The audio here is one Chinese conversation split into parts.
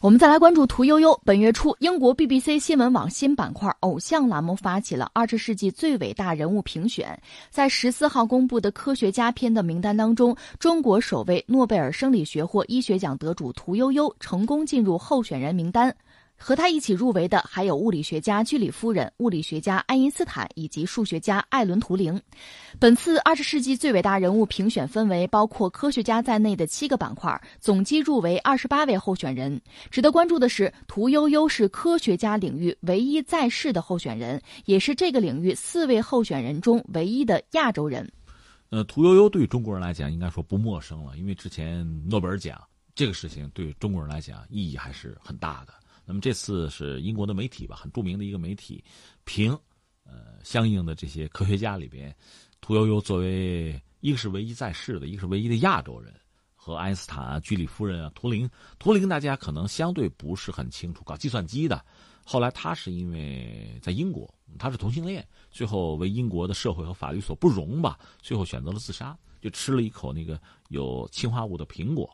我们再来关注屠呦呦。本月初，英国 BBC 新闻网新板块“偶像”栏目发起了二十世纪最伟大人物评选，在十四号公布的科学家篇的名单当中，中国首位诺贝尔生理学或医学奖得主屠呦呦成功进入候选人名单。和他一起入围的还有物理学家居里夫人、物理学家爱因斯坦以及数学家艾伦·图灵。本次二十世纪最伟大人物评选分为包括科学家在内的七个板块，总计入围二十八位候选人。值得关注的是，屠呦呦是科学家领域唯一在世的候选人，也是这个领域四位候选人中唯一的亚洲人。呃，屠呦呦对中国人来讲应该说不陌生了，因为之前诺贝尔奖这个事情对中国人来讲意义还是很大的。那么这次是英国的媒体吧，很著名的一个媒体，评，呃，相应的这些科学家里边，屠呦呦作为一个是唯一在世的，一个是唯一的亚洲人，和爱因斯坦啊、居里夫人啊、图灵，图灵大家可能相对不是很清楚，搞计算机的，后来他是因为在英国，他是同性恋，最后为英国的社会和法律所不容吧，最后选择了自杀，就吃了一口那个有氰化物的苹果。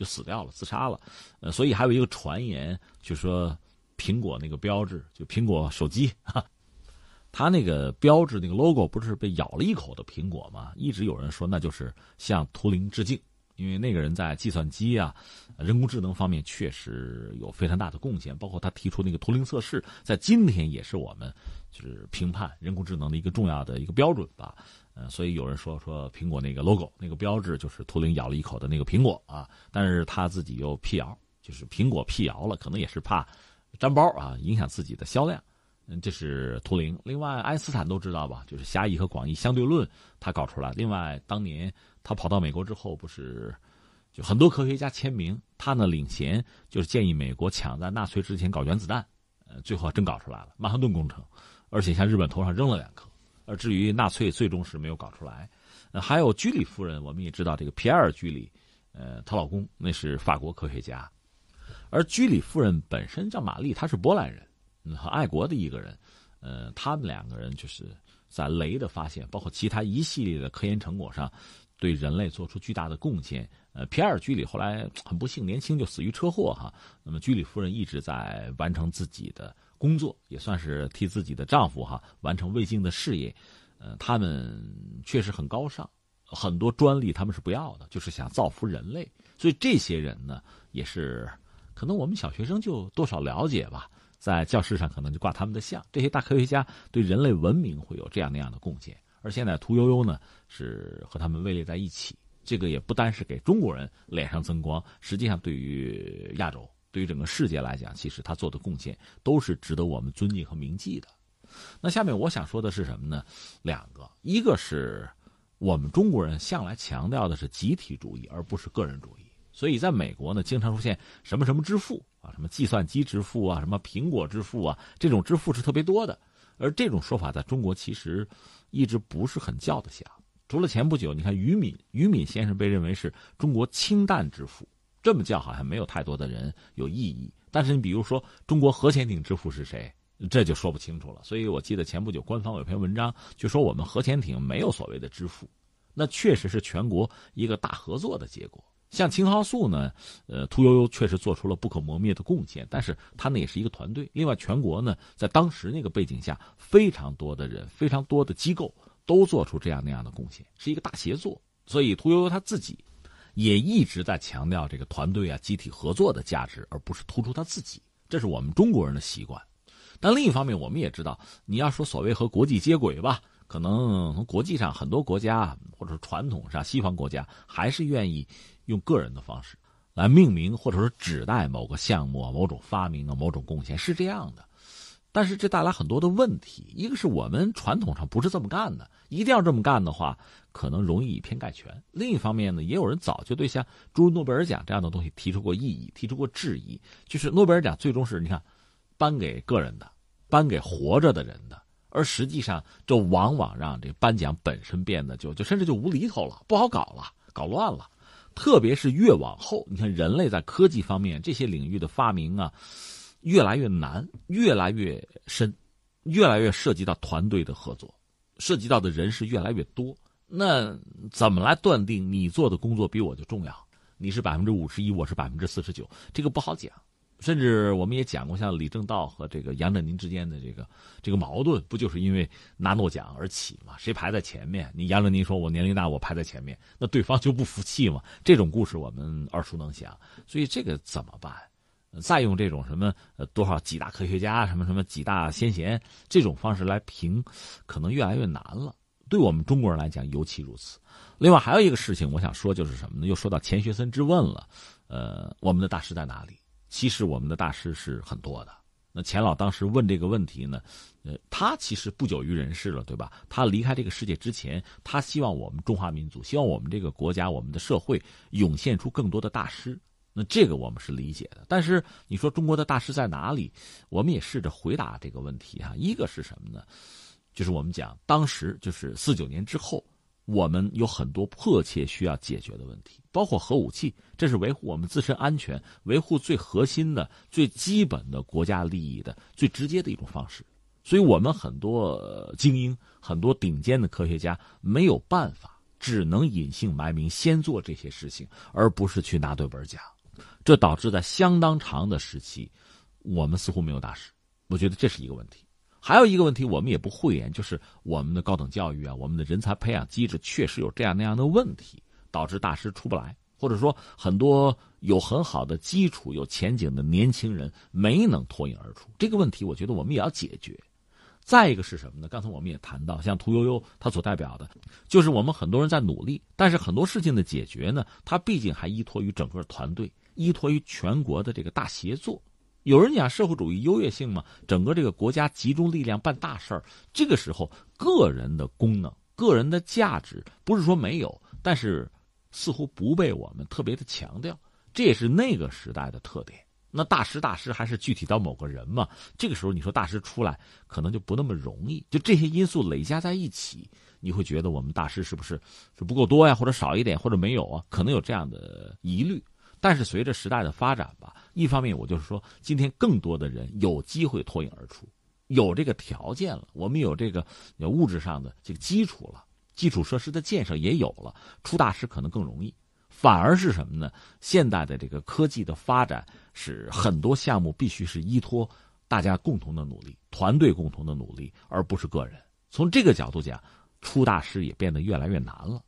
就死掉了，自杀了，呃，所以还有一个传言，就说苹果那个标志，就苹果手机，哈 它那个标志那个 logo 不是被咬了一口的苹果吗？一直有人说那就是向图灵致敬，因为那个人在计算机啊、人工智能方面确实有非常大的贡献，包括他提出那个图灵测试，在今天也是我们就是评判人工智能的一个重要的一个标准吧。所以有人说说苹果那个 logo 那个标志就是图灵咬了一口的那个苹果啊，但是他自己又辟谣，就是苹果辟谣了，可能也是怕粘包啊，影响自己的销量。嗯，这是图灵。另外，爱因斯坦都知道吧，就是狭义和广义相对论他搞出来。另外，当年他跑到美国之后，不是就很多科学家签名，他呢领衔，就是建议美国抢在纳粹之前搞原子弹。呃，最后真搞出来了曼哈顿工程，而且向日本头上扔了两颗。而至于纳粹，最终是没有搞出来。呃，还有居里夫人，我们也知道这个皮埃尔·居里，呃，她老公那是法国科学家。而居里夫人本身叫玛丽，她是波兰人，很爱国的一个人。呃，他们两个人就是在镭的发现，包括其他一系列的科研成果上，对人类做出巨大的贡献。呃，皮埃尔·居里后来很不幸，年轻就死于车祸哈。那么居里夫人一直在完成自己的。工作也算是替自己的丈夫哈完成未竟的事业，呃，他们确实很高尚，很多专利他们是不要的，就是想造福人类。所以这些人呢，也是可能我们小学生就多少了解吧，在教室上可能就挂他们的像。这些大科学家对人类文明会有这样那样的贡献，而现在屠呦呦呢是和他们位列在一起，这个也不单是给中国人脸上增光，实际上对于亚洲。对于整个世界来讲，其实他做的贡献都是值得我们尊敬和铭记的。那下面我想说的是什么呢？两个，一个是我们中国人向来强调的是集体主义，而不是个人主义。所以在美国呢，经常出现什么什么支付啊，什么计算机支付啊，什么苹果支付啊，这种支付是特别多的。而这种说法在中国其实一直不是很叫得响。除了前不久，你看于敏，于敏先生被认为是中国氢弹之父。这么叫好像没有太多的人有异议，但是你比如说中国核潜艇之父是谁，这就说不清楚了。所以我记得前不久官方有篇文章就说我们核潜艇没有所谓的支付，那确实是全国一个大合作的结果。像青蒿素呢，呃，屠呦呦确实做出了不可磨灭的贡献，但是他呢也是一个团队。另外，全国呢在当时那个背景下，非常多的人、非常多的机构都做出这样那样的贡献，是一个大协作。所以屠呦呦他自己。也一直在强调这个团队啊、集体合作的价值，而不是突出他自己。这是我们中国人的习惯。但另一方面，我们也知道，你要说所谓和国际接轨吧，可能从国际上很多国家，或者传统上西方国家，还是愿意用个人的方式来命名，或者说指代某个项目啊、某种发明啊、某种贡献，是这样的。但是这带来很多的问题，一个是我们传统上不是这么干的，一定要这么干的话，可能容易以偏概全。另一方面呢，也有人早就对像诸如诺贝尔奖这样的东西提出过异议，提出过质疑。就是诺贝尔奖最终是你看，颁给个人的，颁给活着的人的，而实际上这往往让这颁奖本身变得就就甚至就无厘头了，不好搞了，搞乱了。特别是越往后，你看人类在科技方面这些领域的发明啊。越来越难，越来越深，越来越涉及到团队的合作，涉及到的人是越来越多。那怎么来断定你做的工作比我就重要？你是百分之五十一，我是百分之四十九，这个不好讲。甚至我们也讲过，像李政道和这个杨振宁之间的这个这个矛盾，不就是因为拿诺奖而起吗？谁排在前面？你杨振宁说我年龄大，我排在前面，那对方就不服气嘛？这种故事我们耳熟能详。所以这个怎么办？再用这种什么呃多少几大科学家什么什么几大先贤这种方式来评，可能越来越难了。对我们中国人来讲尤其如此。另外还有一个事情，我想说就是什么呢？又说到钱学森之问了。呃，我们的大师在哪里？其实我们的大师是很多的。那钱老当时问这个问题呢，呃，他其实不久于人世了，对吧？他离开这个世界之前，他希望我们中华民族，希望我们这个国家，我们的社会涌现出更多的大师。那这个我们是理解的。但是你说中国的大师在哪里？我们也试着回答这个问题哈。一个是什么呢？就是我们讲当时就是四九年之后。我们有很多迫切需要解决的问题，包括核武器，这是维护我们自身安全、维护最核心的、最基本的国家利益的最直接的一种方式。所以，我们很多精英、很多顶尖的科学家没有办法，只能隐姓埋名，先做这些事情，而不是去拿诺贝尔奖。这导致在相当长的时期，我们似乎没有大师。我觉得这是一个问题。还有一个问题，我们也不讳言，就是我们的高等教育啊，我们的人才培养机制确实有这样那样的问题，导致大师出不来，或者说很多有很好的基础、有前景的年轻人没能脱颖而出。这个问题，我觉得我们也要解决。再一个是什么呢？刚才我们也谈到，像屠呦呦她所代表的，就是我们很多人在努力，但是很多事情的解决呢，它毕竟还依托于整个团队，依托于全国的这个大协作。有人讲社会主义优越性嘛，整个这个国家集中力量办大事儿，这个时候个人的功能、个人的价值不是说没有，但是似乎不被我们特别的强调，这也是那个时代的特点。那大师大师还是具体到某个人嘛？这个时候你说大师出来可能就不那么容易，就这些因素累加在一起，你会觉得我们大师是不是是不够多呀，或者少一点，或者没有啊？可能有这样的疑虑。但是随着时代的发展吧，一方面我就是说，今天更多的人有机会脱颖而出，有这个条件了，我们有这个物质上的这个基础了，基础设施的建设也有了，出大师可能更容易。反而是什么呢？现代的这个科技的发展，使很多项目必须是依托大家共同的努力，团队共同的努力，而不是个人。从这个角度讲，出大师也变得越来越难了。